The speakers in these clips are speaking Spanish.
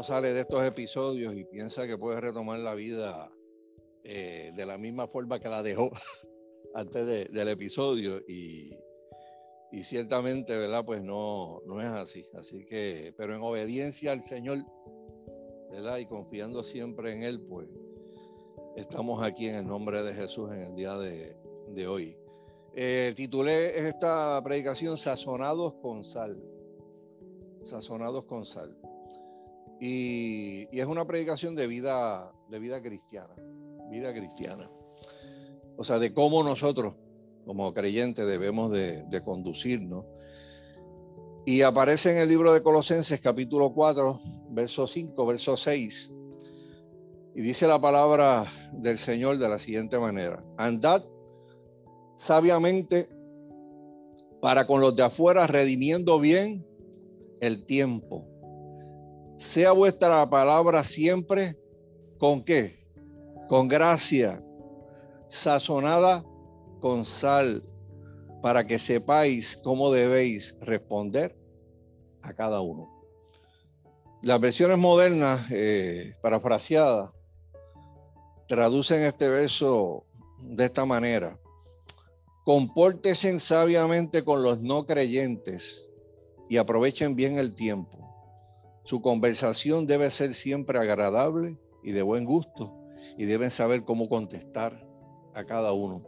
uno sale de estos episodios y piensa que puede retomar la vida eh, de la misma forma que la dejó antes del episodio y, ciertamente, ¿verdad? Pues no, no es así. Así que, pero en obediencia al Señor, ¿verdad? Y confiando siempre en Él, pues estamos aquí en el nombre de Jesús en el día de, de hoy. Eh, titulé esta predicación Sazonados con sal. Sazonados con sal. Y, es una predicación de vida, de vida cristiana, vida cristiana. O sea, de cómo nosotros, como creyentes, debemos de, de conducirnos. Y aparece en el libro de Colosenses capítulo 4, verso 5, verso 6. Y dice la palabra del Señor de la siguiente manera. Andad sabiamente para con los de afuera, redimiendo bien el tiempo. Sea vuestra palabra siempre con qué? Con gracia, sazonada con sal, para que sepáis cómo debéis responder a cada uno. Las versiones modernas, eh, parafraseadas, traducen este verso de esta manera. Compórtese sabiamente con los no creyentes y aprovechen bien el tiempo. Su conversación debe ser siempre agradable y de buen gusto y deben saber cómo contestar a cada uno.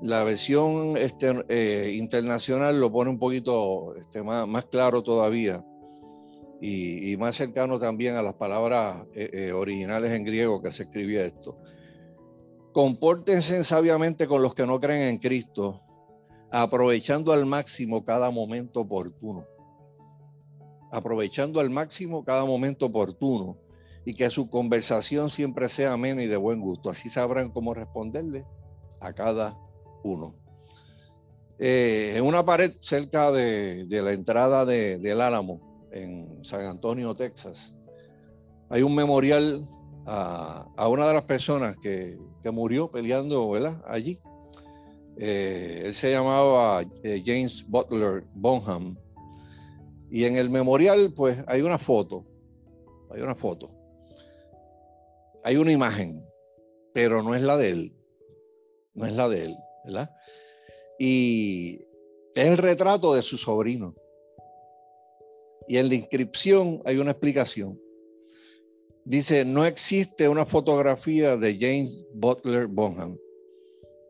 La versión este, eh, internacional lo pone un poquito este, más, claro todavía y, y, más cercano también a las palabras eh, eh, originales en griego que se escribía esto. Compórtense sabiamente con los que no creen en Cristo, aprovechando al máximo cada momento oportuno. Aprovechando al máximo cada momento oportuno y que su conversación siempre sea amena y de buen gusto. Así sabrán cómo responderle a cada uno. Eh, en una pared cerca de, de la entrada de, del Álamo, en San Antonio, Texas, hay un memorial a, a una de las personas que, que murió peleando ¿verdad? allí. Eh, él se llamaba eh, James Butler Bonham. Y en el memorial, pues hay una foto. Hay una foto. Hay una imagen, pero no es la de él. No es la de él, ¿verdad? Y es el retrato de su sobrino. Y en la inscripción hay una explicación. Dice, no existe una fotografía de James Butler Bonham.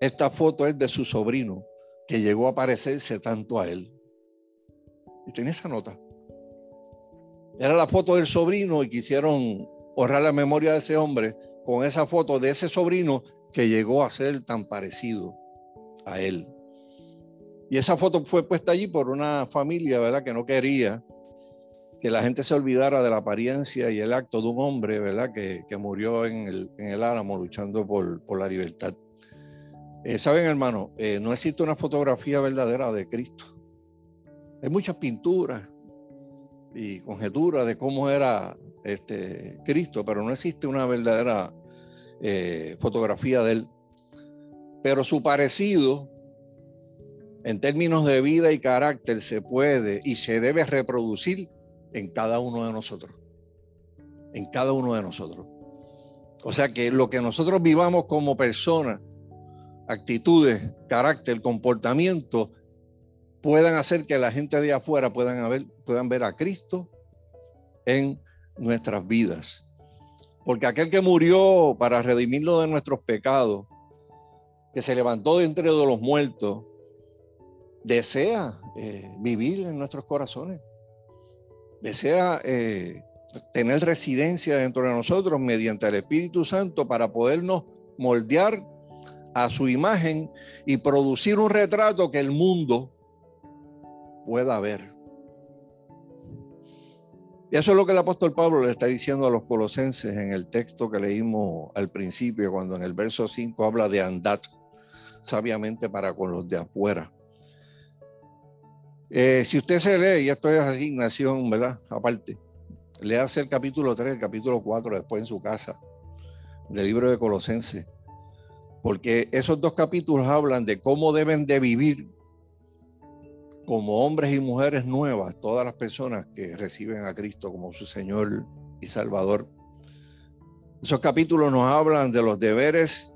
Esta foto es de su sobrino, que llegó a parecerse tanto a él. Y esa nota. Era la foto del sobrino y quisieron honrar la memoria de ese hombre con esa foto de ese sobrino que llegó a ser tan parecido a él. Y esa foto fue puesta allí por una familia, ¿verdad? Que no quería que la gente se olvidara de la apariencia y el acto de un hombre, ¿verdad? Que, que murió en el, en el, Álamo luchando por, por la libertad. Eh, Saben, hermano, eh, no existe una fotografía verdadera de Cristo. Hay muchas pinturas y conjeturas de cómo era este, Cristo, pero no existe una verdadera eh, fotografía de él. Pero su parecido, en términos de vida y carácter, se puede y se debe reproducir en cada uno de nosotros. En cada uno de nosotros. O sea que lo que nosotros vivamos como personas, actitudes, carácter, comportamiento, puedan hacer que la gente de afuera puedan ver, puedan ver a Cristo en nuestras vidas. Porque aquel que murió para redimirlo de nuestros pecados, que se levantó de entre de los muertos, desea eh, vivir en nuestros corazones desea eh, tener residencia dentro de nosotros mediante el Espíritu Santo para podernos moldear a su imagen y producir un retrato que el mundo pueda ver. Y eso es lo que el apóstol Pablo le está diciendo a los colosenses en el texto que leímos al principio, cuando en el verso 5 habla de andad sabiamente para con los de afuera. Eh, si usted se lee, y esto es asignación, ¿verdad? Aparte, léase el capítulo 3, el capítulo 4 después en su casa, del libro de Colosenses, porque esos dos capítulos hablan de cómo deben de vivir como hombres y mujeres nuevas, todas las personas que reciben a Cristo como su Señor y Salvador. Esos capítulos nos hablan de los deberes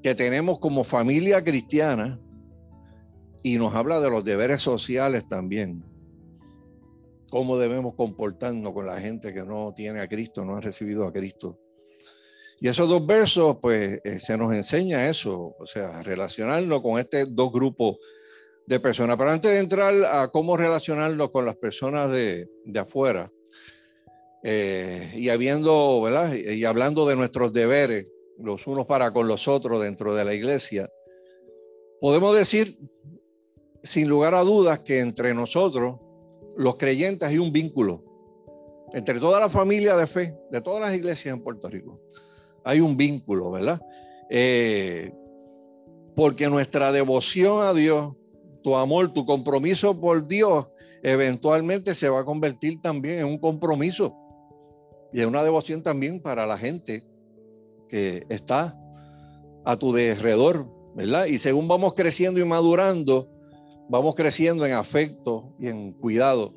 que tenemos como familia cristiana y nos habla de los deberes sociales también. Cómo debemos comportarnos con la gente que no tiene a Cristo, no ha recibido a Cristo. Y esos dos versos, pues, eh, se nos enseña eso, o sea, relacionarnos con estos dos grupos de personas. Pero antes de entrar a cómo relacionarnos con las personas de, de afuera, eh, y habiendo, ¿verdad? Y hablando de nuestros deberes, los unos para con los otros dentro de la iglesia, podemos decir, sin lugar a dudas, que entre nosotros, los creyentes, hay un vínculo. Entre toda la familia de fe, de todas las iglesias en Puerto Rico, hay un vínculo, ¿verdad? Eh, porque nuestra devoción a Dios, tu amor, tu compromiso por Dios, eventualmente se va a convertir también en un compromiso y es una devoción también para la gente que está a tu derredor, ¿verdad? Y según vamos creciendo y madurando, vamos creciendo en afecto y en cuidado.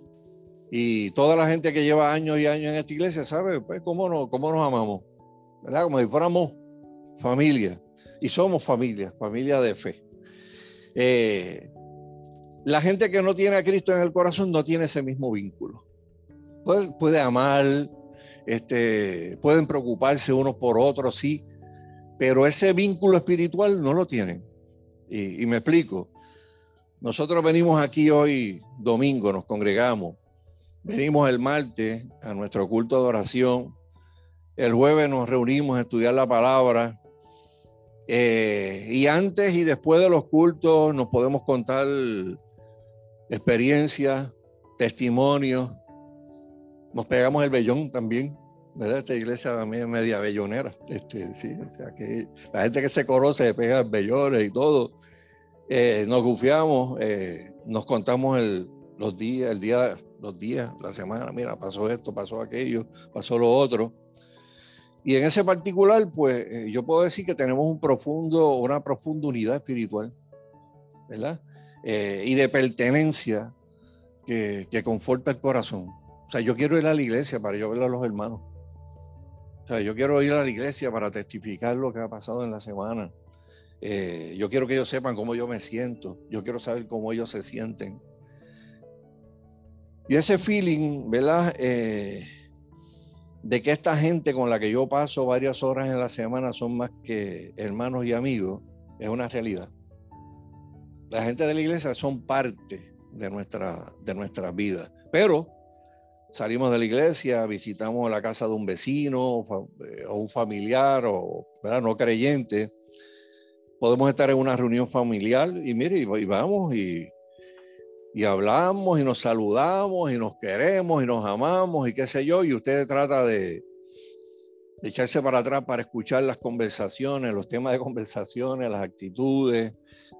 Y toda la gente que lleva años y años en esta iglesia sabe pues, cómo, nos, cómo nos amamos, ¿verdad? Como si fuéramos familia. Y somos familia, familia de fe. Eh, la gente que no tiene a Cristo en el corazón no tiene ese mismo vínculo. Puede, amar, este, pueden preocuparse unos por otros, sí, pero ese vínculo espiritual no lo tienen. Y, me explico. Nosotros venimos aquí hoy, domingo, nos congregamos. Venimos el martes a nuestro culto de oración. El jueves nos reunimos a estudiar la palabra. Eh, y antes y después de los cultos nos podemos contar experiencias, testimonios, nos pegamos el vellón también. ¿verdad? Esta iglesia también es media bellonera. Este, sí, o sea que la gente que se conoce se pega bellones y todo. Eh, nos gufiamos, eh, nos contamos el, los días, el día, los días, la semana, mira, pasó esto, pasó aquello, pasó lo otro. Y en ese particular, pues eh, yo puedo decir que tenemos un profundo, una profunda unidad espiritual, ¿verdad? Y de pertenencia que, que conforta el corazón. O sea, yo quiero ir a la iglesia para yo ver a los hermanos. O sea, yo quiero ir a la iglesia para testificar lo que ha pasado en la semana. Eh, yo quiero que ellos sepan cómo yo me siento. Yo quiero saber cómo ellos se sienten. Y ese feeling, ¿verdad? Eh, de que esta gente con la que yo paso varias horas en la semana son más que hermanos y amigos, es una realidad. La gente de la iglesia son parte de nuestra, de nuestra vida. Pero salimos de la iglesia, visitamos la casa de un vecino eh, o un familiar o no creyente, podemos estar en una reunión familiar y mire, y, vamos y, y hablamos y nos saludamos y nos queremos y nos amamos y qué sé yo, y usted trata de, de echarse para atrás para escuchar las conversaciones, los temas de conversaciones, las actitudes,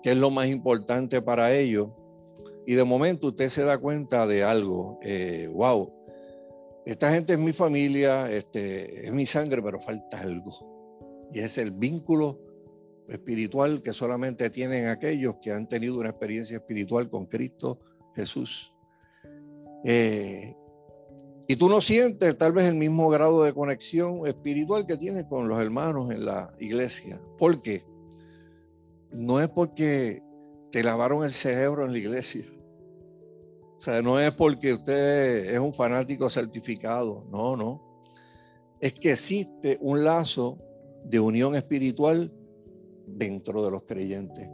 qué es lo más importante para ellos. Y de momento usted se da cuenta de algo, eh, wow, esta gente es mi familia, este, es mi sangre, pero falta algo. Y es el vínculo espiritual que solamente tienen aquellos que han tenido una experiencia espiritual con Cristo Jesús. Eh, y tú no sientes tal vez el mismo grado de conexión espiritual que tienes con los hermanos en la iglesia. ¿Por qué? No es porque te lavaron el cerebro en la iglesia. O sea, no es porque usted es un fanático certificado, no, no. Es que existe un lazo de unión espiritual dentro de los creyentes.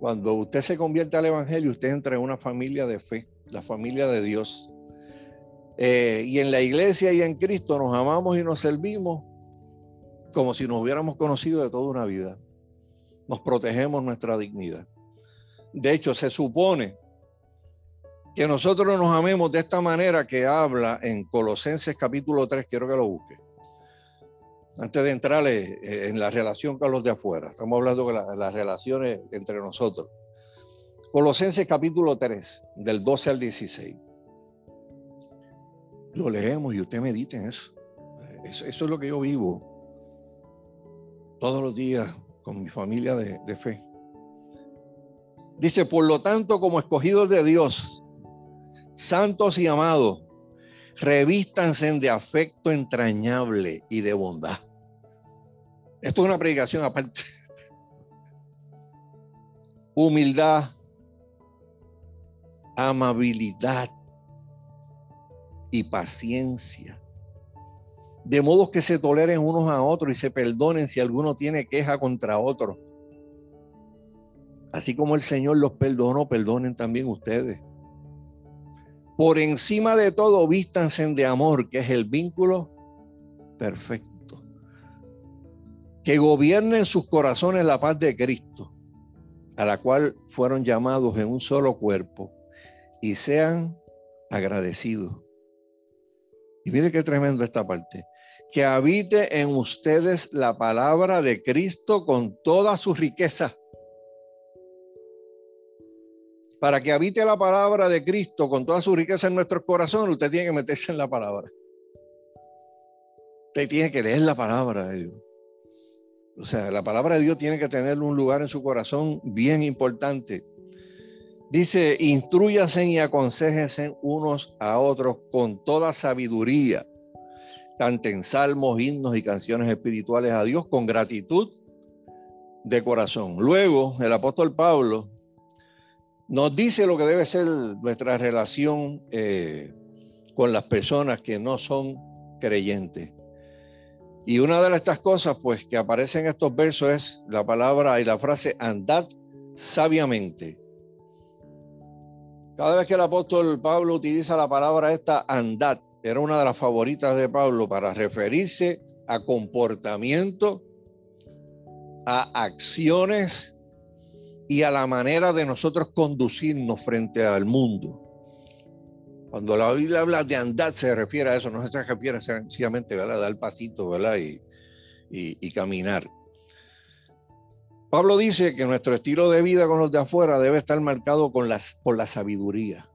Cuando usted se convierte al Evangelio, usted entra en una familia de fe, la familia de Dios. Eh, y en la iglesia y en Cristo nos amamos y nos servimos como si nos hubiéramos conocido de toda una vida. Nos protegemos nuestra dignidad. De hecho, se supone que nosotros nos amemos de esta manera que habla en Colosenses capítulo 3, quiero que lo busque. Antes de entrar eh, en la relación con los de afuera, estamos hablando de las relaciones entre nosotros. Colosenses capítulo 3, del 12 al 16. Lo leemos y usted medite en eso. Eso, es lo que yo vivo todos los días con mi familia de fe. Dice, por lo tanto, como escogidos de Dios, santos y amados, revístanse de afecto entrañable y de bondad. Esto es una predicación aparte. Humildad, amabilidad y paciencia. De modo que se toleren unos a otros y se perdonen si alguno tiene queja contra otro. Así como el Señor los perdonó, perdonen también ustedes. Por encima de todo, vístanse de amor, que es el vínculo perfecto. Que gobierne en sus corazones la paz de Cristo, a la cual fueron llamados en un solo cuerpo, y sean agradecidos. Y mire qué tremendo esta parte. Que habite en ustedes la palabra de Cristo con toda su riqueza para que habite la palabra de Cristo con toda su riqueza en nuestros corazones, usted tiene que meterse en la palabra. Usted tiene que leer la palabra de Dios. O sea, la palabra de Dios tiene que tener un lugar en su corazón bien importante. Dice, instruyasen y aconsejense unos a otros con toda sabiduría. Canten salmos, himnos y canciones espirituales a Dios con gratitud de corazón. Luego, el apóstol Pablo nos dice lo que debe ser nuestra relación eh, con las personas que no son creyentes. Y una de estas cosas, pues, que aparece en estos versos es la palabra y la frase andad sabiamente. Cada vez que el apóstol Pablo utiliza la palabra esta andad, era una de las favoritas de Pablo para referirse a comportamiento, a acciones y a la manera de nosotros conducirnos frente al mundo. Cuando la Biblia habla de andar, se refiere a eso, no se refiere sencillamente a dar pasito ¿verdad? Y, y, caminar. Pablo dice que nuestro estilo de vida con los de afuera debe estar marcado con las, por la sabiduría.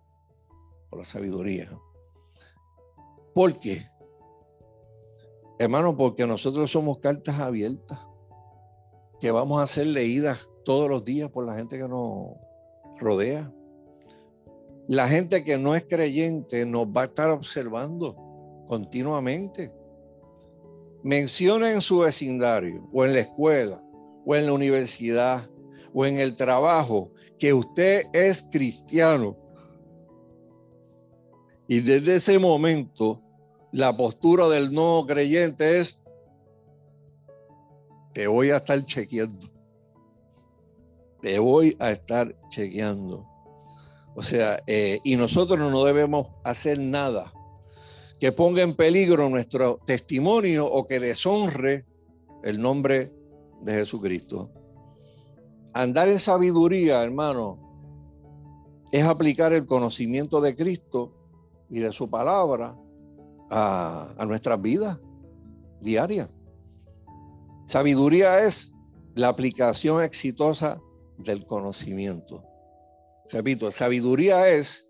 Por la sabiduría. ¿Por qué? Hermano, porque nosotros somos cartas abiertas que vamos a ser leídas todos los días por la gente que nos rodea. La gente que no es creyente nos va a estar observando continuamente. Menciona en su vecindario o en la escuela o en la universidad o en el trabajo que usted es cristiano. Y desde ese momento la postura del no creyente es, te voy a estar chequeando te voy a estar chequeando. O sea, eh, y nosotros no debemos hacer nada que ponga en peligro nuestro testimonio o que deshonre el nombre de Jesucristo. Andar en sabiduría, hermano, es aplicar el conocimiento de Cristo y de su palabra a, a nuestras vidas diarias. Sabiduría es la aplicación exitosa del conocimiento. Repito, sabiduría es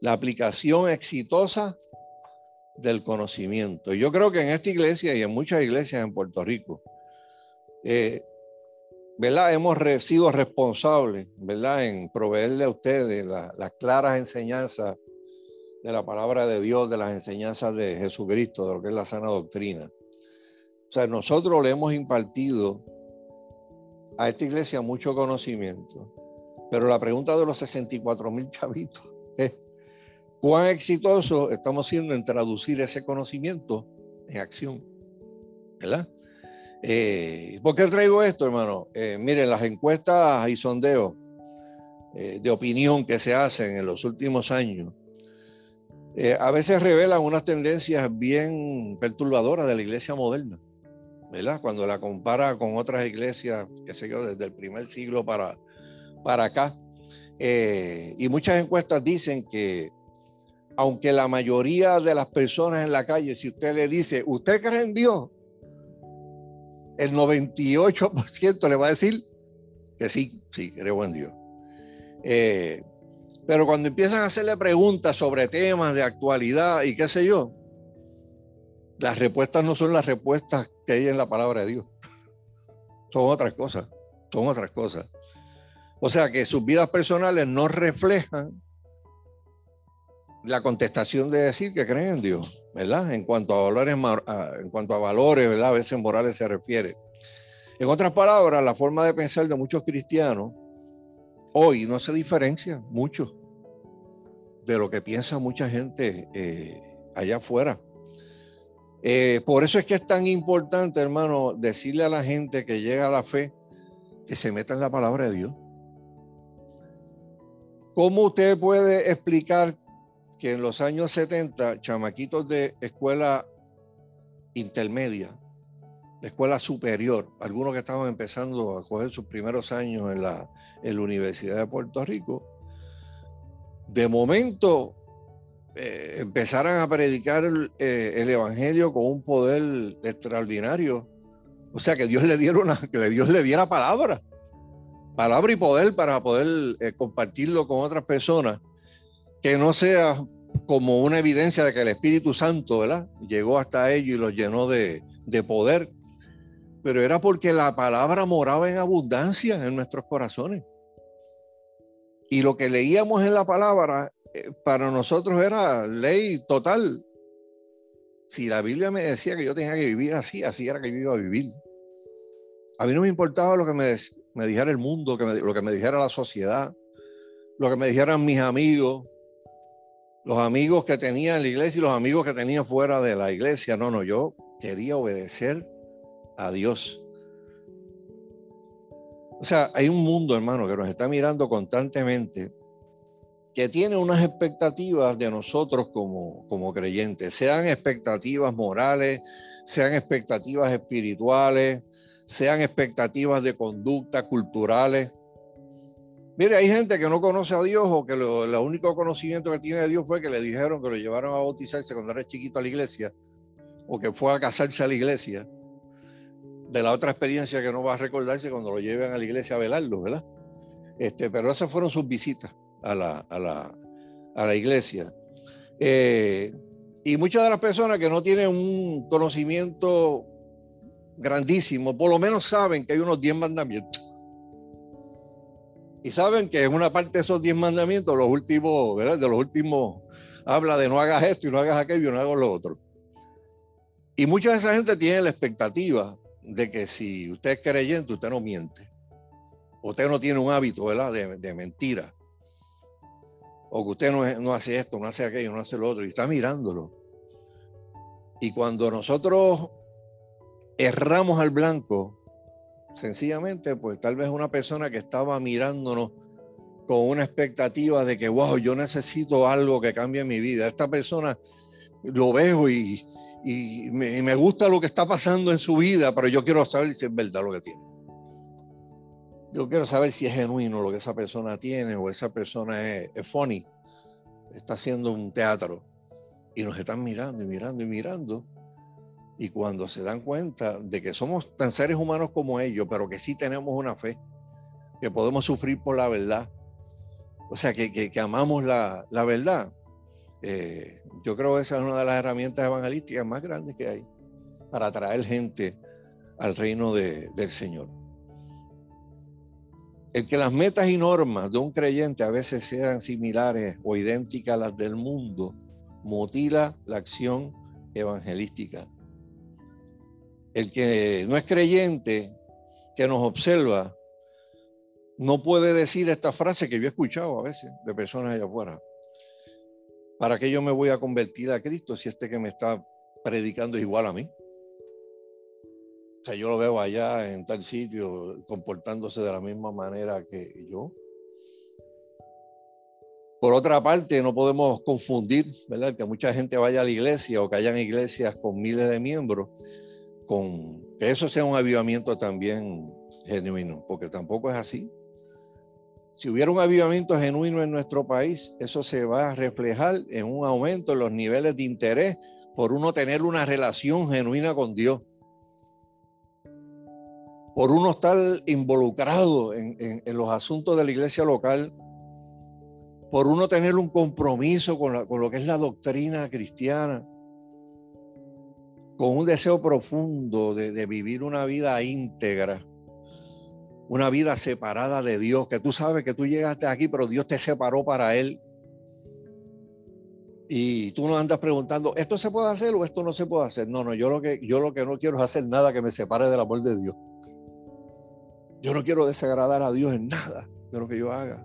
la aplicación exitosa del conocimiento. Yo creo que en esta iglesia y en muchas iglesias en Puerto Rico, eh, ¿verdad? Hemos sido responsables, ¿verdad? En proveerle a ustedes las claras enseñanzas de la palabra de Dios, de las enseñanzas de Jesucristo, de lo que es la sana doctrina. O sea, nosotros le hemos impartido a esta iglesia mucho conocimiento, pero la pregunta de los 64 mil chavitos es, ¿cuán exitoso estamos siendo en traducir ese conocimiento en acción? ¿Verdad? Eh, ¿Por qué traigo esto, hermano? Eh, miren, las encuestas y sondeos eh, de opinión que se hacen en los últimos años a veces revelan unas tendencias bien perturbadoras de la iglesia moderna. ¿verdad? Cuando la compara con otras iglesias, qué sé yo, desde el primer siglo para, para acá. Eh, y muchas encuestas dicen que aunque la mayoría de las personas en la calle, si usted le dice, ¿usted cree en Dios? El 98% le va a decir que sí, sí, creo en Dios. Eh, pero cuando empiezan a hacerle preguntas sobre temas de actualidad y qué sé yo, las respuestas no son las respuestas que hay en la palabra de Dios. Son otras cosas, son otras cosas. O sea que sus vidas personales no reflejan la contestación de decir que creen en Dios, ¿verdad? En cuanto a valores, en cuanto a valores, ¿verdad? A veces morales se refiere. En otras palabras, la forma de pensar de muchos cristianos hoy no se diferencia mucho de lo que piensa mucha gente eh, allá afuera. Eh, por eso es que es tan importante, hermano, decirle a la gente que llega a la fe que se meta en la palabra de Dios. ¿Cómo usted puede explicar que en los años 70, chamaquitos de escuela intermedia, de escuela superior, algunos que estaban empezando a coger sus primeros años en la, en la Universidad de Puerto Rico, de momento eh, empezaran a predicar eh, el, Evangelio con un poder extraordinario. O sea, que Dios le diera una, que Dios le diera palabra, palabra y poder para poder eh, compartirlo con otras personas, que no sea como una evidencia de que el Espíritu Santo, ¿verdad? Llegó hasta ellos y los llenó de, de poder, pero era porque la palabra moraba en abundancia en nuestros corazones. Y lo que leíamos en la palabra eh, para nosotros era ley total. Si la Biblia me decía que yo tenía que vivir así, así era que yo iba a vivir. A mí no me importaba lo que me, dijera el mundo, lo que me dijera la sociedad, lo que me dijeran mis amigos, los amigos que tenía en la iglesia y los amigos que tenía fuera de la iglesia. No, no, yo quería obedecer a Dios. O sea, hay un mundo, hermano, que nos está mirando constantemente que tiene unas expectativas de nosotros como, como creyentes, sean expectativas morales, sean expectativas espirituales, sean expectativas de conducta culturales. Mire, hay gente que no conoce a Dios o que lo, el único conocimiento que tiene de Dios fue que le dijeron que lo llevaron a bautizarse cuando era chiquito a la iglesia o que fue a casarse a la iglesia. De la otra experiencia que no va a recordarse cuando lo lleven a la iglesia a velarlo, ¿verdad? Este, pero esas fueron sus visitas a la, a la, a la iglesia. Eh, y muchas de las personas que no tienen un conocimiento grandísimo, por lo menos saben que hay unos 10 mandamientos. Y saben que en una parte de esos 10 mandamientos, los últimos, ¿verdad? De los últimos, habla de no hagas esto y no hagas aquello y no hagas lo otro. Y mucha de esa gente tiene la expectativa de que si usted es creyente, usted no miente. Usted no tiene un hábito, ¿verdad? De, de mentira o que usted no, no, hace esto, no hace aquello, no hace lo otro, y está mirándolo. Y cuando nosotros erramos al blanco, sencillamente, pues tal vez una persona que estaba mirándonos con una expectativa de que, wow, yo necesito algo que cambie mi vida. Esta persona lo veo y, y me, y me gusta lo que está pasando en su vida, pero yo quiero saber si es verdad lo que tiene. Yo quiero saber si es genuino lo que esa persona tiene o esa persona es, funny, está haciendo un teatro y nos están mirando y mirando y mirando. Y cuando se dan cuenta de que somos tan seres humanos como ellos, pero que sí tenemos una fe, que podemos sufrir por la verdad, o sea, que, que, amamos la, la verdad, eh, yo creo que esa es una de las herramientas evangelísticas más grandes que hay para atraer gente al reino de, del Señor. El que las metas y normas de un creyente a veces sean similares o idénticas a las del mundo, mutila la acción evangelística. El que no es creyente, que nos observa, no puede decir esta frase que yo he escuchado a veces de personas allá afuera. ¿Para qué yo me voy a convertir a Cristo si este que me está predicando es igual a mí? O sea, yo lo veo allá en tal sitio comportándose de la misma manera que yo. Por otra parte, no podemos confundir, ¿verdad? Que mucha gente vaya a la iglesia o que hayan iglesias con miles de miembros, con que eso sea un avivamiento también genuino, porque tampoco es así. Si hubiera un avivamiento genuino en nuestro país, eso se va a reflejar en un aumento en los niveles de interés por uno tener una relación genuina con Dios. Por uno estar involucrado en, los asuntos de la iglesia local, por uno tener un compromiso con, lo que es la doctrina cristiana, con un deseo profundo de, vivir una vida íntegra, una vida separada de Dios, que tú sabes que tú llegaste aquí, pero Dios te separó para Él. Y tú no andas preguntando, ¿esto se puede hacer o esto no se puede hacer? No, no, yo lo que, yo lo que no quiero es hacer nada que me separe del amor de Dios. Yo no quiero desagradar a Dios en nada de lo que yo haga.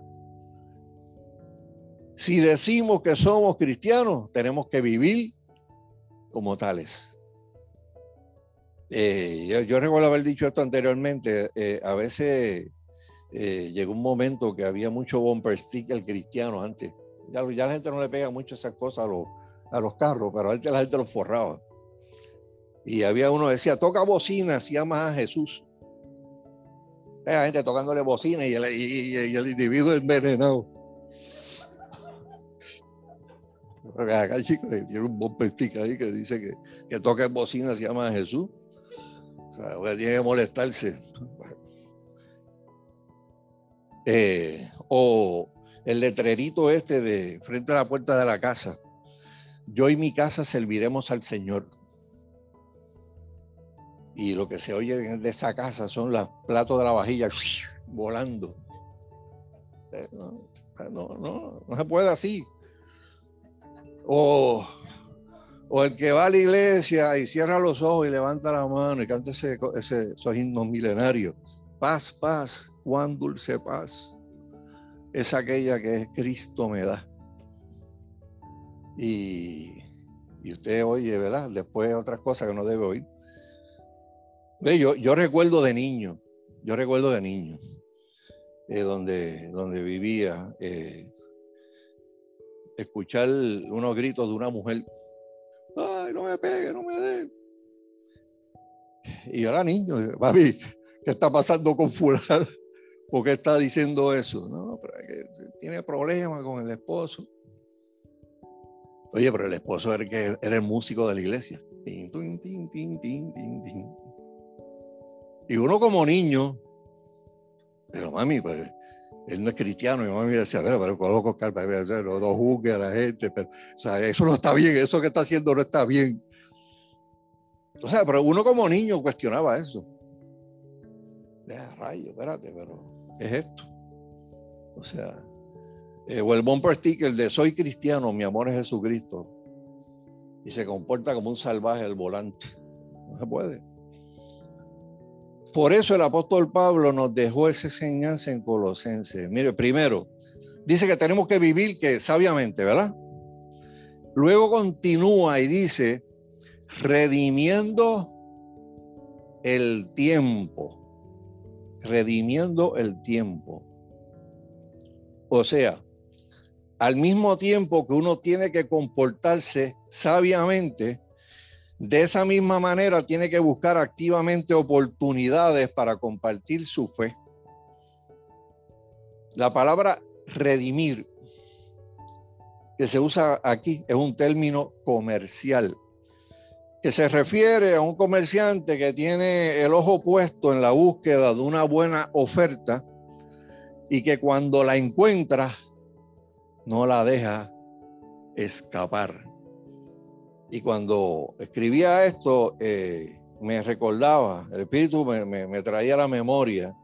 Si decimos que somos cristianos, tenemos que vivir como tales. Eh, yo, recuerdo haber dicho esto anteriormente. Eh, a veces eh, llegó un momento que había mucho bumper sticker cristiano antes. Ya, la gente no le pega mucho esas cosas a los, a los carros, pero antes la gente los forraba. Y había uno que decía, toca bocina si amas a Jesús. La gente tocándole bocina y el, y, el individuo envenenado. Acá el chico tiene un bumper stick ahí que dice que, que toca bocina si amas a Jesús. Tiene que molestarse. Eh, o el letrerito este de frente a la puerta de la casa. Yo y mi casa serviremos al Señor. Y lo que se oye de esa casa son los platos de la vajilla volando. Eh, no, no, no, se puede así. O, o, el que va a la iglesia y cierra los ojos y levanta la mano y canta ese, ese, esos himnos milenarios. Paz, paz, cuán dulce paz es aquella que Cristo me da. Y, usted oye, ¿verdad? Después otras cosas que no debe oír. Yo, yo recuerdo de niño, yo recuerdo de niño, eh, donde, donde vivía, eh, escuchar unos gritos de una mujer, ay, no me pegue, no me dé. Y yo era niño, papi, ¿qué está pasando con fulano? ¿Por qué está diciendo eso? No, pero que tiene problemas con el esposo. Oye, pero el esposo era, que, era el músico de la iglesia. y uno como niño, pero mami, pues él no es cristiano, y mami decía, pero, pero coloco calma, no, no juzgue a la gente, pero, o sea, eso no está bien, eso que está haciendo no está bien. O sea, pero uno como niño cuestionaba eso. Deja rayo, espérate, pero es esto. O sea, eh, o el bumper sticker de soy cristiano, mi amor es Jesucristo. Y se comporta como un salvaje al volante. No se puede. Por eso el apóstol Pablo nos dejó esa enseñanza en Colosenses. Mire, primero, dice que tenemos que vivir que sabiamente, ¿verdad? Luego continúa y dice, redimiendo el tiempo redimiendo el tiempo. O sea, al mismo tiempo que uno tiene que comportarse sabiamente, de esa misma manera tiene que buscar activamente oportunidades para compartir su fe. La palabra redimir que se usa aquí es un término comercial que se refiere a un comerciante que tiene el ojo puesto en la búsqueda de una buena oferta y que cuando la encuentra no la deja escapar. Y cuando escribía esto, eh, me recordaba, el Espíritu me, traía la memoria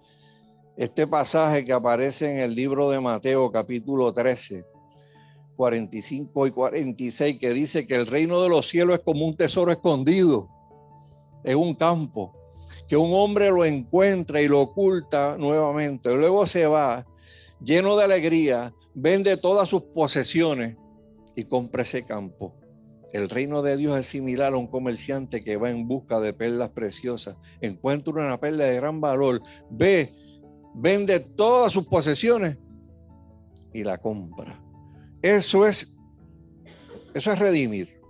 este pasaje que aparece en el libro de Mateo capítulo 13, 45 y 46, que dice que el reino de los cielos es como un tesoro escondido en un campo, que un hombre lo encuentra y lo oculta nuevamente. Luego se va lleno de alegría, vende todas sus posesiones y compra ese campo. El reino de Dios es similar a un comerciante que va en busca de perlas preciosas, encuentra una perla de gran valor, ve, vende todas sus posesiones y la compra. Eso es, eso es redimir.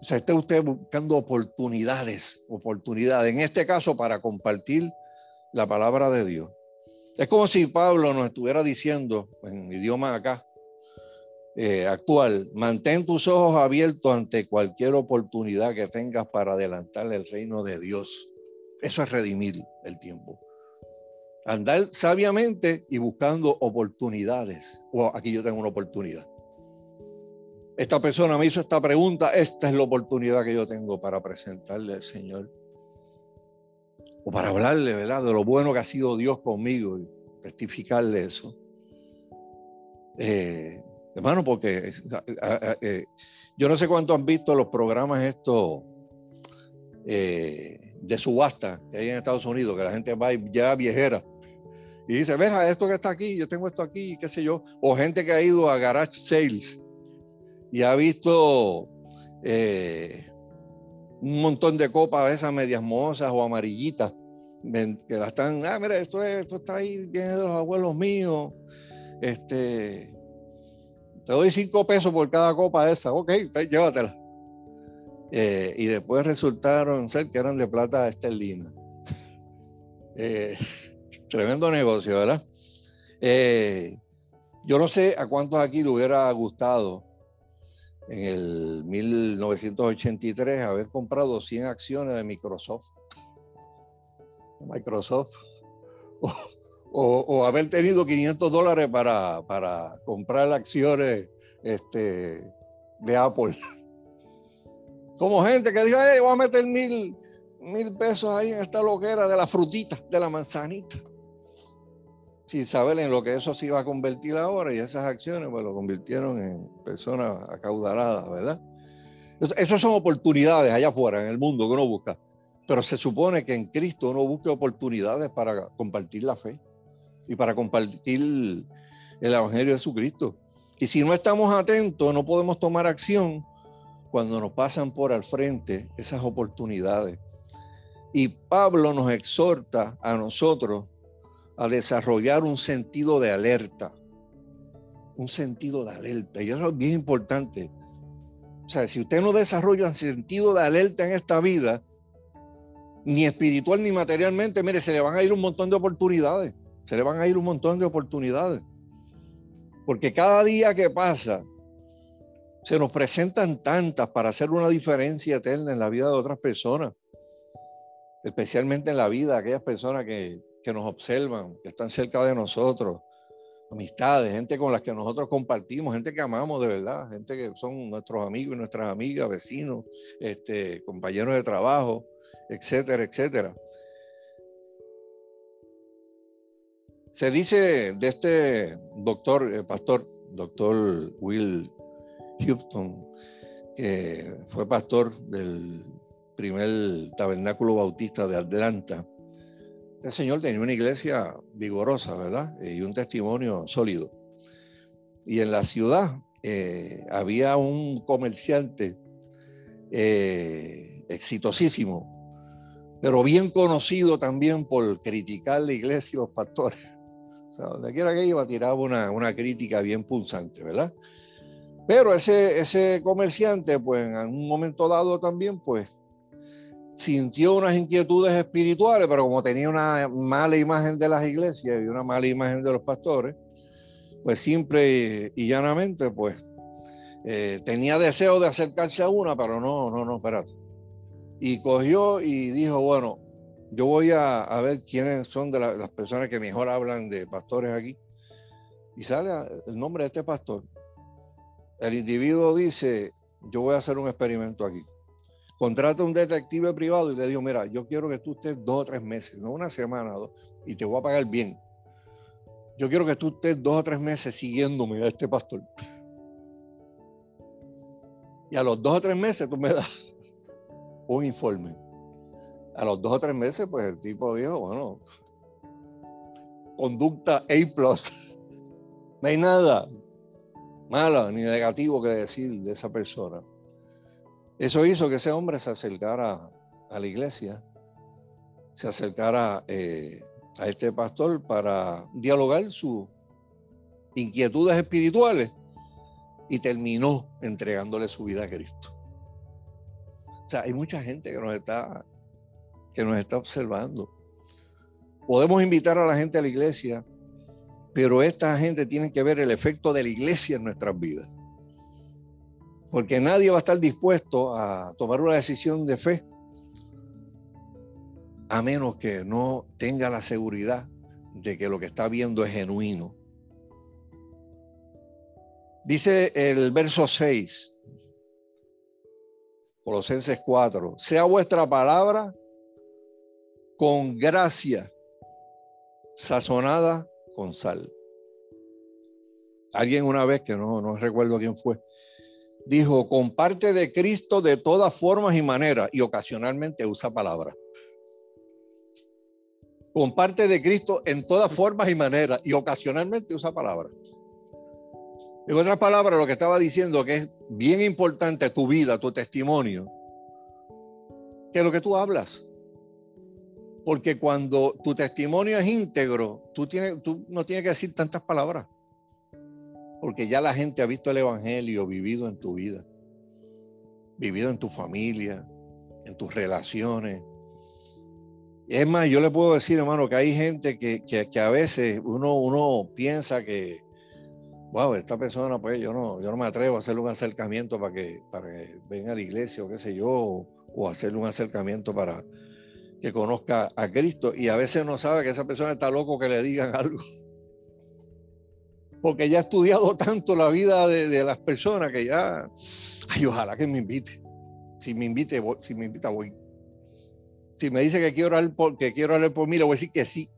O sea, está usted buscando oportunidades, oportunidades, en este caso para compartir la palabra de Dios. Es como si Pablo nos estuviera diciendo, en idioma acá, eh, actual, mantén tus ojos abiertos ante cualquier oportunidad que tengas para adelantar el reino de Dios. Eso es redimir el tiempo. Andar sabiamente y buscando oportunidades. O aquí yo tengo una oportunidad. Esta persona me hizo esta pregunta. Esta es la oportunidad que yo tengo para presentarle al Señor. o para hablarle, ¿verdad? De lo bueno que ha sido Dios conmigo y testificarle eso. Eh, hermano, porque eh, yo no sé cuánto han visto los programas estos eh, de subasta que hay en Estados Unidos, que la gente va ya viejera y dice, venga, esto que está aquí, yo tengo esto aquí, qué sé yo. O gente que ha ido a garage sales y ha visto un montón de copas esas medias mozas o amarillitas que la están, ah, mira, esto, esto está ahí, viene de los abuelos míos, este, te doy cinco pesos por cada copa esa, ok, llévatela. Eh, y después resultaron ser que eran de plata esterlina. Eh, tremendo negocio, ¿verdad? Eh, yo no sé a cuántos aquí le hubiera gustado en el 1983 haber comprado 100 acciones de Microsoft. Microsoft. O, haber tenido 500 dólares para, para comprar acciones este, de Apple. Como gente que dijo, voy a meter mil, mil pesos ahí en esta loquera de la frutita, de la manzanita. Sin saber en lo que eso se iba a convertir ahora y esas acciones pues lo convirtieron en personas acaudaladas, ¿verdad? Esas son oportunidades allá afuera, en el mundo que uno busca. Pero se supone que en Cristo uno busque oportunidades para compartir la fe y para compartir el Evangelio de Jesucristo. Y si no estamos atentos, no podemos tomar acción cuando nos pasan por al frente esas oportunidades. Y Pablo nos exhorta a nosotros a desarrollar un sentido de alerta. Un sentido de alerta. Y eso es bien importante. O sea, si usted no desarrolla un sentido de alerta en esta vida, ni espiritual ni materialmente, mire, se le van a ir un montón de oportunidades. Se le van a ir un montón de oportunidades. Porque cada día que pasa, se nos presentan tantas para hacer una diferencia eterna en la vida de otras personas. Especialmente en la vida de aquellas personas que, que nos observan, que están cerca de nosotros. Amistades, gente con las que nosotros compartimos, gente que amamos de verdad, gente que son nuestros amigos y nuestras amigas, vecinos, este, compañeros de trabajo etcétera, etcétera. Se dice de este doctor, eh, pastor, doctor Will Houston, que fue pastor del primer tabernáculo bautista de Atlanta. Este señor tenía una iglesia vigorosa, ¿verdad? Y un testimonio sólido. Y en la ciudad eh, había un comerciante eh, exitosísimo pero bien conocido también por criticar la iglesia y los pastores. O sea, donde quiera que iba, tiraba una, una crítica bien pulsante, ¿verdad? Pero ese, ese comerciante, pues en un momento dado también, pues sintió unas inquietudes espirituales, pero como tenía una mala imagen de las iglesias y una mala imagen de los pastores, pues simple y, llanamente, pues eh, tenía deseo de acercarse a una, pero no, no, no, espérate y cogió y dijo, bueno, yo voy a, ver quiénes son de las personas que mejor hablan de pastores aquí. Y sale el nombre de este pastor. El individuo dice, yo voy a hacer un experimento aquí. Contrata un detective privado y le digo, mira, yo quiero que tú estés dos o tres meses, no una semana, dos, y te voy a pagar bien. Yo quiero que tú estés dos o tres meses siguiéndome a este pastor. Y a los dos o tres meses tú me das un informe. A los dos o tres meses, pues el tipo dijo, bueno, conducta A No hay nada malo ni negativo que decir de esa persona. Eso hizo que ese hombre se acercara a la iglesia, se acercara eh, a este pastor para dialogar sus inquietudes espirituales y terminó entregándole su vida a Cristo hay mucha gente que nos está, que nos está observando. Podemos invitar a la gente a la iglesia, pero esta gente tiene que ver el efecto de la iglesia en nuestras vidas. Porque nadie va a estar dispuesto a tomar una decisión de fe a menos que no tenga la seguridad de que lo que está viendo es genuino. Dice el verso 6, Colosenses 4, sea vuestra palabra con gracia, sazonada con sal. Alguien una vez, que no, no recuerdo quién fue, dijo, comparte de Cristo de todas formas y maneras, y ocasionalmente usa palabras. Comparte de Cristo en todas formas y maneras, y ocasionalmente usa palabras. En otras palabras, lo que estaba diciendo que es bien importante tu vida, tu testimonio, que lo que tú hablas. Porque cuando tu testimonio es íntegro, tú, no tienes que decir tantas palabras. Porque ya la gente ha visto el Evangelio vivido en tu vida, vivido en tu familia, en tus relaciones. Es más, yo le puedo decir, hermano, que hay gente que, a veces uno, uno piensa que, wow, esta persona, pues yo no, yo no me atrevo a hacerle un acercamiento para que, para que venga a la iglesia o qué sé yo, o hacerle un acercamiento para que conozca a Cristo. Y a veces no sabe que esa persona está loco que le digan algo. Porque ya ha estudiado tanto la vida de, las personas que ya, ay, ojalá que me invite. Si me invite, si me invita, voy. Si me dice que quiero orar por, quiero orar por mí, le voy a decir que sí.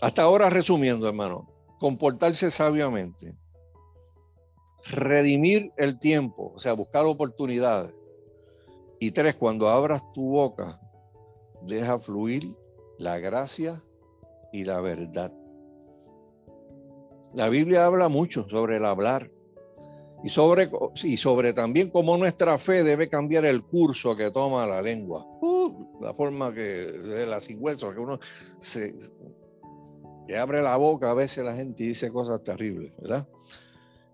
Hasta ahora, resumiendo, hermano, comportarse sabiamente, redimir el tiempo, o sea, buscar oportunidades. Y tres, cuando abras tu boca, deja fluir la gracia y la verdad. La Biblia habla mucho sobre el hablar y sobre, y sobre también cómo nuestra fe debe cambiar el curso que toma la lengua. Uh, la forma que de la sin hueso, que uno se, que abre la boca a veces la gente dice cosas terribles, ¿verdad?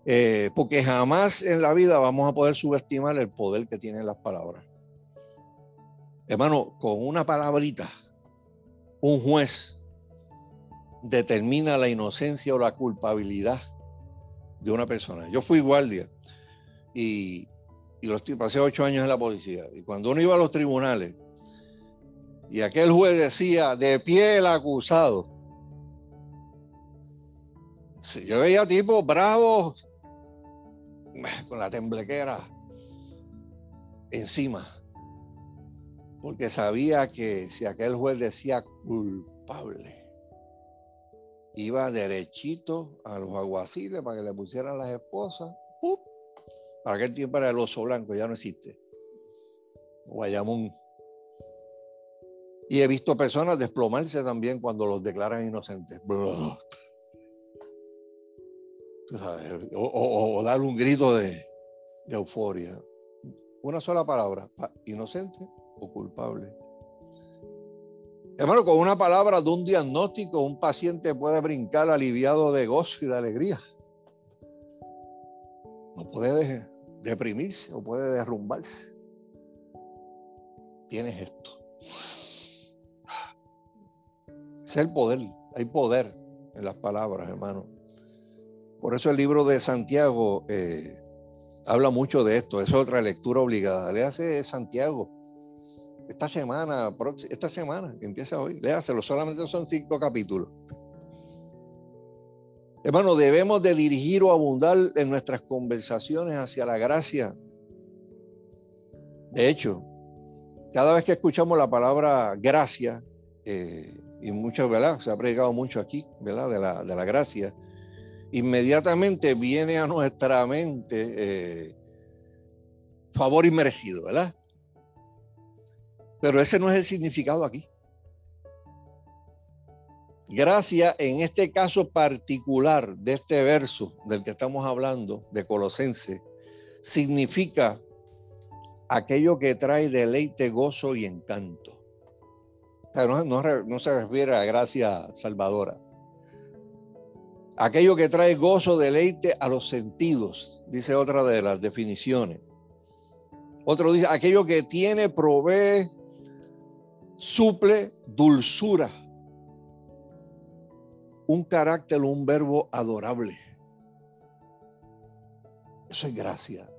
Eh, porque jamás en la vida vamos a poder subestimar el poder que tienen las palabras. Hermano, con una palabrita, un juez determina la inocencia o la culpabilidad de una persona. Yo fui guardia y, y los, pasé ocho años en la policía. Y cuando uno iba a los tribunales y aquel juez decía, de pie el acusado, yo veía tipos bravos con la temblequera encima, porque sabía que si aquel juez decía culpable, iba derechito a los aguaciles para que le pusieran las esposas. Para aquel tiempo era el oso blanco, ya no existe. Guayamón. Y he visto personas desplomarse también cuando los declaran inocentes o, o, darle un grito de, euforia. Una sola palabra, inocente culpable. Hermano, con una palabra de un diagnóstico, un paciente puede brincar aliviado de gozo y de alegría. No puede deprimirse o puede derrumbarse. Tienes esto. Es el poder. Hay poder en las palabras, hermano. Por eso el libro de Santiago eh, habla mucho de esto. Es otra lectura obligada. Léase Santiago. Esta semana, esta semana que empieza hoy, léaselo. Solamente son cinco capítulos. Hermano, debemos de dirigir o abundar en nuestras conversaciones hacia la gracia. De hecho, cada vez que escuchamos la palabra gracia, eh, y muchas, ¿verdad? Se ha predicado mucho aquí, ¿verdad? De la, de la gracia inmediatamente viene a nuestra mente eh, favor inmerecido, ¿verdad? Pero ese no es el significado aquí. Gracia en este caso particular de este verso del que estamos hablando, de Colosense, significa aquello que trae deleite, gozo y encanto. O sea, no, no se refiere a gracia salvadora Aquello que trae gozo, deleite a los sentidos, dice otra de las definiciones. Otro dice, aquello que tiene, provee, suple dulzura. Un carácter, un verbo adorable. Eso es gracia.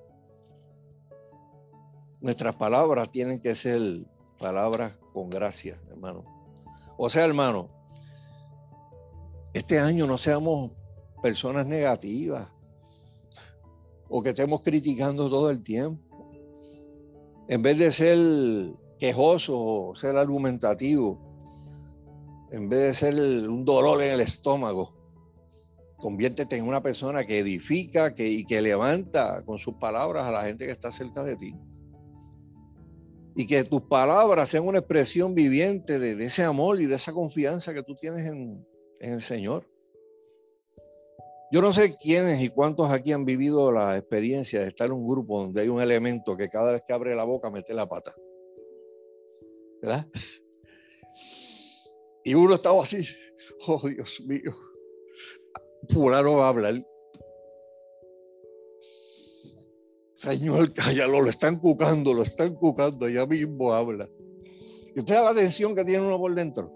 Nuestras palabras tienen que ser palabras con gracia, hermano. O sea, hermano, este año no seamos personas negativas o que estemos criticando todo el tiempo. En vez de ser quejoso, ser argumentativo, en vez de ser un dolor en el estómago, conviértete en una persona que edifica que, y que levanta con sus palabras a la gente que está cerca de ti. Y que tus palabras sean una expresión viviente de, ese amor y de esa confianza que tú tienes en, en el Señor. Yo no sé quiénes y cuántos aquí han vivido la experiencia de estar en un grupo donde hay un elemento que cada vez que abre la boca mete la pata. ¿Verdad? Y uno estaba así, oh Dios mío, fulano va a. Señor, cállalo, lo están cucando, lo están cucando, ya mismo habla. Y usted da la atención que tiene uno por dentro.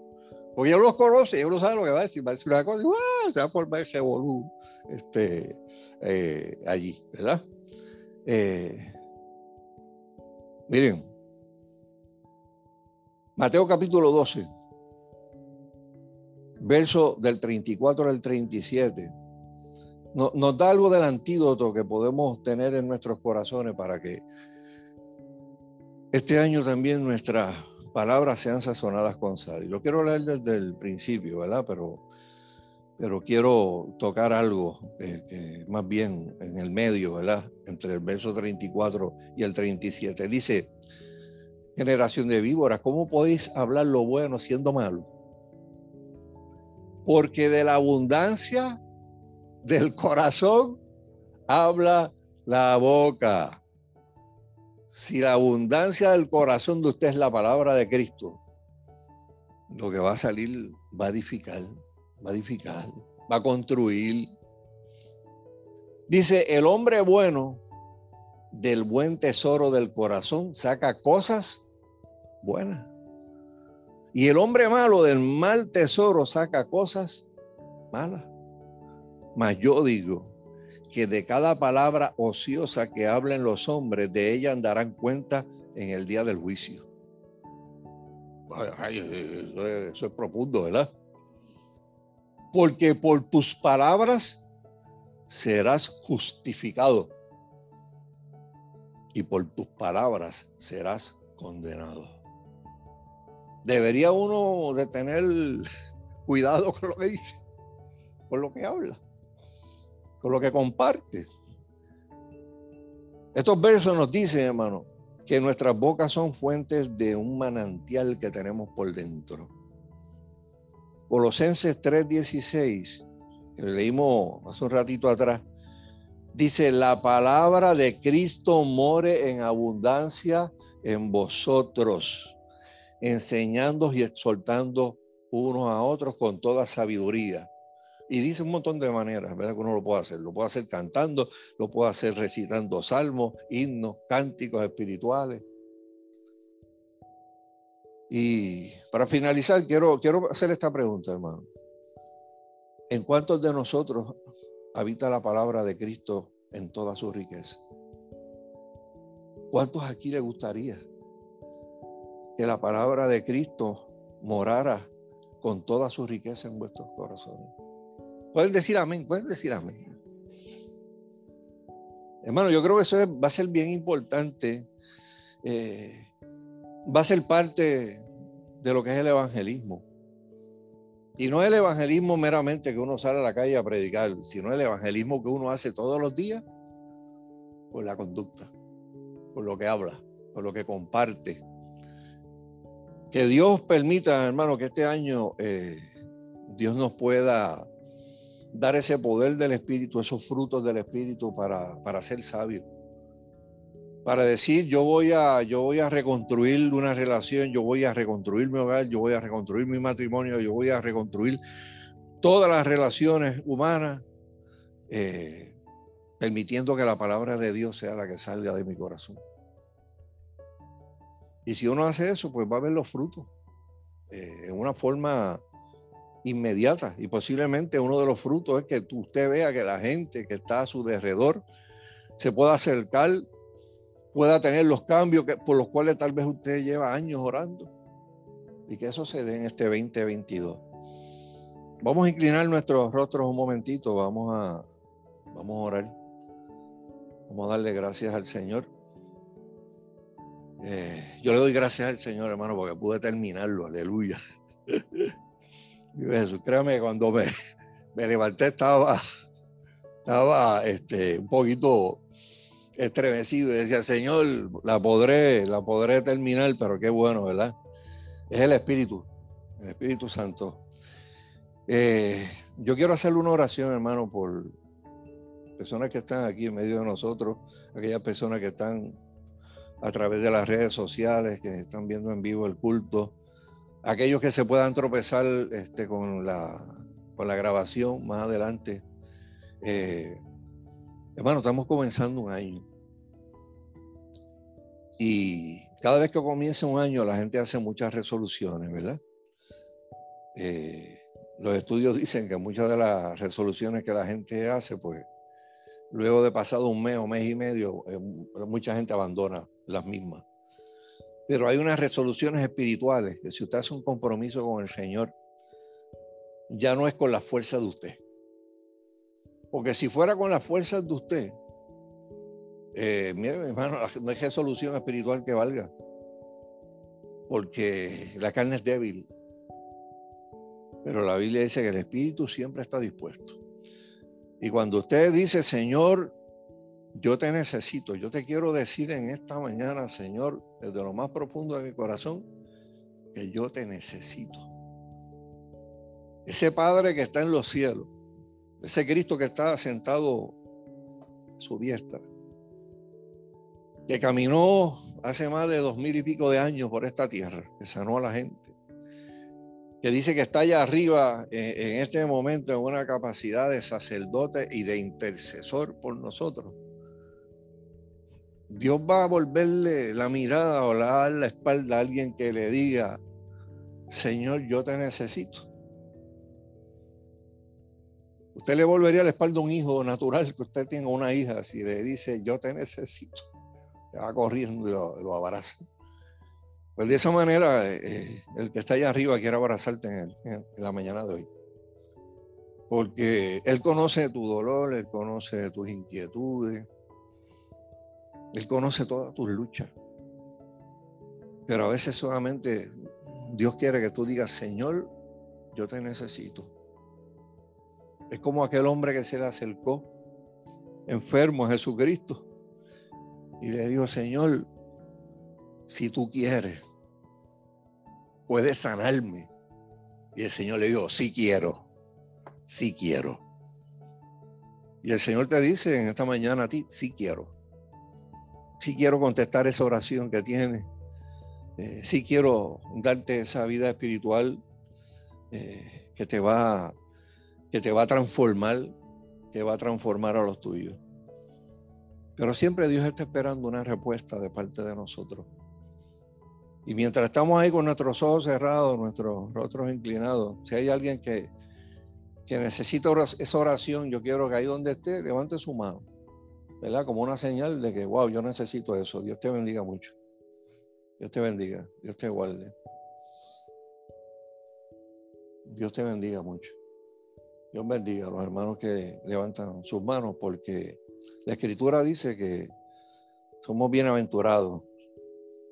Porque uno los conoce, ya uno sabe lo que va a decir. Va a decir una cosa y se va a formar ese volumen este, eh, allí, ¿verdad? Eh, miren, Mateo capítulo 12 verso del 34 al 37, nos da algo del antídoto que podemos tener en nuestros corazones para que este año también nuestras palabras sean sazonadas con sal. Y lo quiero leer desde el principio, ¿verdad? Pero, pero quiero tocar algo más bien en el medio, ¿verdad? Entre el verso 34 y el 37. Dice, generación de víboras, ¿cómo podéis hablar lo bueno siendo malo? porque de la abundancia del corazón habla la boca. Si la abundancia del corazón de usted es la palabra de Cristo, lo que va a salir va a edificar, va a edificar, va a construir. Dice, el hombre bueno del buen tesoro del corazón saca cosas buenas. Y el hombre malo del mal tesoro saca cosas malas. Mas yo digo que de cada palabra ociosa que hablen los hombres, de ella andarán cuenta en el día del juicio. eso, es, profundo, ¿verdad? Porque por tus palabras serás justificado y por tus palabras serás condenado debería uno de tener cuidado con lo que dice, con lo que habla, con lo que comparte. Estos versos nos dicen, hermano, que nuestras bocas son fuentes de un manantial que tenemos por dentro. Colosenses 3:16, que leímos hace un ratito atrás, dice, la palabra de Cristo more en abundancia en vosotros enseñando y exhortando unos a otros con toda sabiduría. Y dice un montón de maneras, ¿verdad? Que uno lo puede hacer. Lo puede hacer cantando, lo puede hacer recitando salmos, himnos, cánticos espirituales. Y para finalizar, quiero, quiero hacer esta pregunta, hermano. ¿En cuántos de nosotros habita la palabra de Cristo en toda su riqueza? ¿Cuántos aquí le gustaría que la palabra de Cristo morara con toda su riqueza en vuestros corazones. Pueden decir amén, pueden decir amén. Hermano, yo creo que eso va a ser bien importante. Eh, va a ser parte de lo que es el evangelismo. Y no el evangelismo meramente que uno sale a la calle a predicar, sino el evangelismo que uno hace todos los días por la conducta, por lo que habla, por lo que comparte, que Dios permita, hermano, que este año eh, Dios nos pueda dar ese poder del Espíritu, esos frutos del Espíritu para, para ser sabios. Para decir, yo voy, a, yo voy a reconstruir una relación, yo voy a reconstruir mi hogar, yo voy a reconstruir mi matrimonio, yo voy a reconstruir todas las relaciones humanas, eh, permitiendo que la palabra de Dios sea la que salga de mi corazón. Y si uno hace eso, pues va a ver los frutos eh, en una forma inmediata. Y posiblemente uno de los frutos es que usted vea que la gente que está a su derredor se pueda acercar, pueda tener los cambios que, por los cuales tal vez usted lleva años orando. Y que eso se dé en este 2022. Vamos a inclinar nuestros rostros un momentito, vamos a, vamos a orar. Vamos a darle gracias al Señor. Eh, yo le doy gracias al Señor, hermano, porque pude terminarlo, aleluya. Jesús, créame que cuando me, levanté estaba, estaba este, un poquito estremecido y decía, Señor, la podré, la podré terminar, pero qué bueno, ¿verdad? Es el Espíritu, el Espíritu Santo. Eh, yo quiero hacerle una oración, hermano, por personas que están aquí en medio de nosotros, aquellas personas que están a través de las redes sociales, que están viendo en vivo el culto, aquellos que se puedan tropezar este, con, la, con la grabación más adelante. Eh, hermano, estamos comenzando un año. Y cada vez que comienza un año, la gente hace muchas resoluciones, ¿verdad? Eh, los estudios dicen que muchas de las resoluciones que la gente hace, pues, luego de pasado un mes o mes y medio, eh, mucha gente abandona las mismas. Pero hay unas resoluciones espirituales que si usted hace un compromiso con el Señor, ya no es con la fuerza de usted. Porque si fuera con las fuerzas de usted, eh, mire, hermano, no hay resolución espiritual que valga. Porque la carne es débil. Pero la Biblia dice que el espíritu siempre está dispuesto. Y cuando usted dice, Señor, yo te necesito, yo te quiero decir en esta mañana, Señor, desde lo más profundo de mi corazón, que yo te necesito. Ese Padre que está en los cielos, ese Cristo que está sentado a su diestra, que caminó hace más de dos mil y pico de años por esta tierra, que sanó a la gente, que dice que está allá arriba eh, en, este momento en una capacidad de sacerdote y de intercesor por nosotros. Dios va a volverle la mirada o la, dar la espalda a alguien que le diga, Señor, yo te necesito. Usted le volvería la espalda a un hijo natural que usted tenga una hija si le dice, yo te necesito va corriendo y lo, abraza. Pues de esa manera, eh, el que está allá arriba quiere abrazarte en, en, la mañana de hoy. Porque Él conoce tu dolor, Él conoce tus inquietudes, Él conoce todas tus luchas. Pero a veces solamente Dios quiere que tú digas, Señor, yo te necesito. Es como aquel hombre que se le acercó enfermo a Jesucristo y le dijo, Señor, si tú quieres, puedes sanarme. Y el Señor le dijo, sí quiero, sí quiero. Y el Señor te dice en esta mañana a ti, sí quiero. Sí quiero contestar esa oración que tienes. Eh, sí quiero darte esa vida espiritual eh, que, te va, que te va a transformar, que va a transformar a los tuyos. Pero siempre Dios está esperando una respuesta de parte de nosotros. Y mientras estamos ahí con nuestros ojos cerrados, nuestros rostros inclinados, si hay alguien que, que necesita esa oración, yo quiero que ahí donde esté, levante su mano, ¿verdad? Como una señal de que, wow, yo necesito eso. Dios te bendiga mucho. Dios te bendiga, Dios te guarde. Dios te bendiga mucho. Dios bendiga a los hermanos que levantan sus manos porque la escritura dice que somos bienaventurados,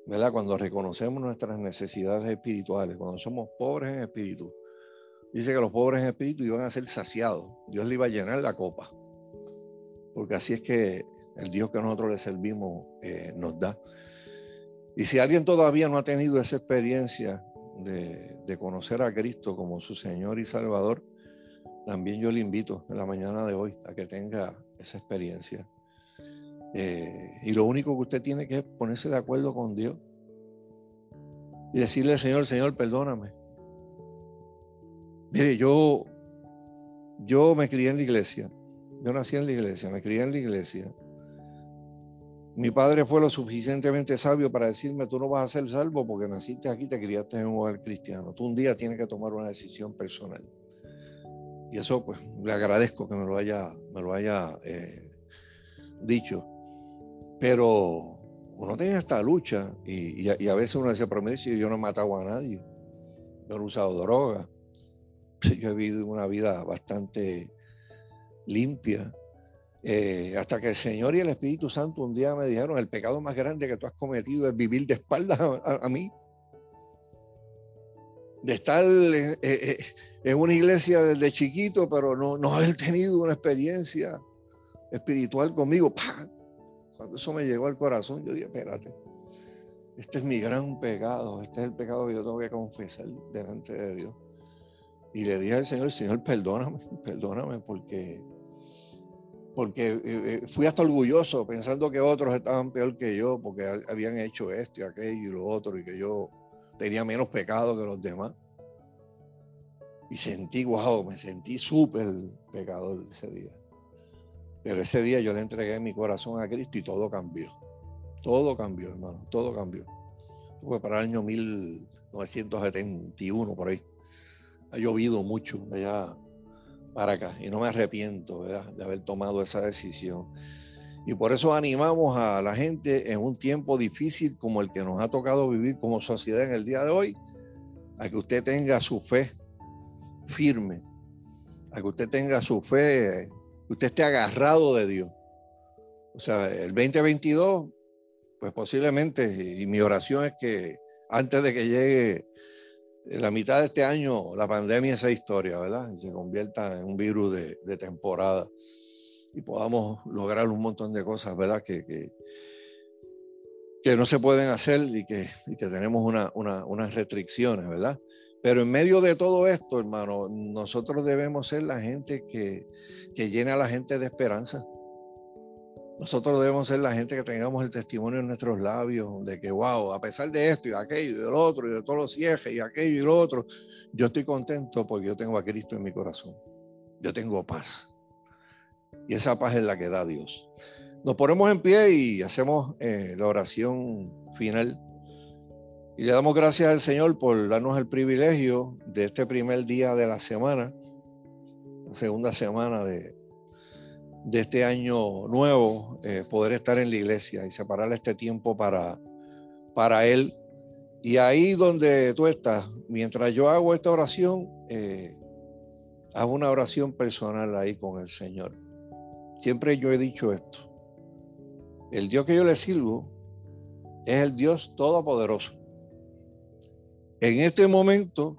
¿verdad? Cuando reconocemos nuestras necesidades espirituales, cuando somos pobres en espíritu. Dice que los pobres en espíritu iban a ser saciados. Dios le iba a llenar la copa. Porque así es que el Dios que nosotros le servimos eh, nos da. Y si alguien todavía no ha tenido esa experiencia de, conocer a Cristo como su Señor y Salvador, también yo le invito en la mañana de hoy a que tenga esa experiencia. Eh, y lo único que usted tiene que es ponerse de acuerdo con Dios y decirle al Señor, Señor, perdóname. Mire, yo, yo me crié en la iglesia. Yo nací en la iglesia, me crié en la iglesia. Mi padre fue lo suficientemente sabio para decirme, tú no vas a ser salvo porque naciste aquí, te criaste en un hogar cristiano. Tú un día tienes que tomar una decisión personal. Y eso pues le agradezco que me lo haya, me lo haya eh, dicho. Pero uno tenía esta lucha y, a, veces uno decía, pero me dice, yo no he matado a nadie, no he usado droga. Yo he vivido una vida bastante limpia. Eh, hasta que el Señor y el Espíritu Santo un día me dijeron, el pecado más grande que tú has cometido es vivir de espaldas a, mí. De estar eh, eh, en una iglesia desde chiquito, pero no, no haber tenido una experiencia espiritual conmigo. Cuando eso me llegó al corazón, yo dije, espérate, este es mi gran pecado, este es el pecado que yo tengo que confesar delante de Dios. Y le dije al Señor, Señor, perdóname, perdóname, porque porque eh, eh, fui hasta orgulloso pensando que otros estaban peor que yo porque habían hecho esto y aquello y lo otro y que yo tenía menos pecado que los demás. Y sentí, wow, me sentí súper pecador ese día. Pero ese día yo le entregué mi corazón a Cristo y todo cambió. Todo cambió, hermano, todo cambió. Fue para el año 1971, por ahí. Ha llovido mucho allá para acá y no me arrepiento de haber tomado esa decisión. Y por eso animamos a la gente en un tiempo difícil como el que nos ha tocado vivir como sociedad en el día de hoy, a que usted tenga su fe firme, a que usted tenga su fe, que usted esté agarrado de Dios. O sea, el 2022, pues posiblemente, y mi oración es que antes de que llegue la mitad de este año la pandemia esa historia, ¿verdad? Y se convierta en un virus de, temporada y podamos lograr un montón de cosas, ¿verdad? Que, que, no se pueden hacer y que, que tenemos una, unas restricciones, ¿verdad? Pero en medio de todo esto, hermano, nosotros debemos ser la gente que, que llena a la gente de esperanza. Nosotros debemos ser la gente que tengamos el testimonio en nuestros labios de que, wow, a pesar de esto y de aquello y del otro y de todos los ciejes y aquello y lo otro, yo estoy contento porque yo tengo a Cristo en mi corazón. Yo tengo paz. Y esa paz es la que da Dios. Nos ponemos en pie y hacemos eh, la oración final. Y le damos gracias al Señor por darnos el privilegio de este primer día de la semana, segunda semana de, de este año nuevo, eh, poder estar en la iglesia y separar este tiempo para, para Él. Y ahí donde tú estás, mientras yo hago esta oración, eh, una oración personal ahí con el Señor. Siempre yo he dicho esto. El Dios que yo le sirvo es el Dios todopoderoso. En este momento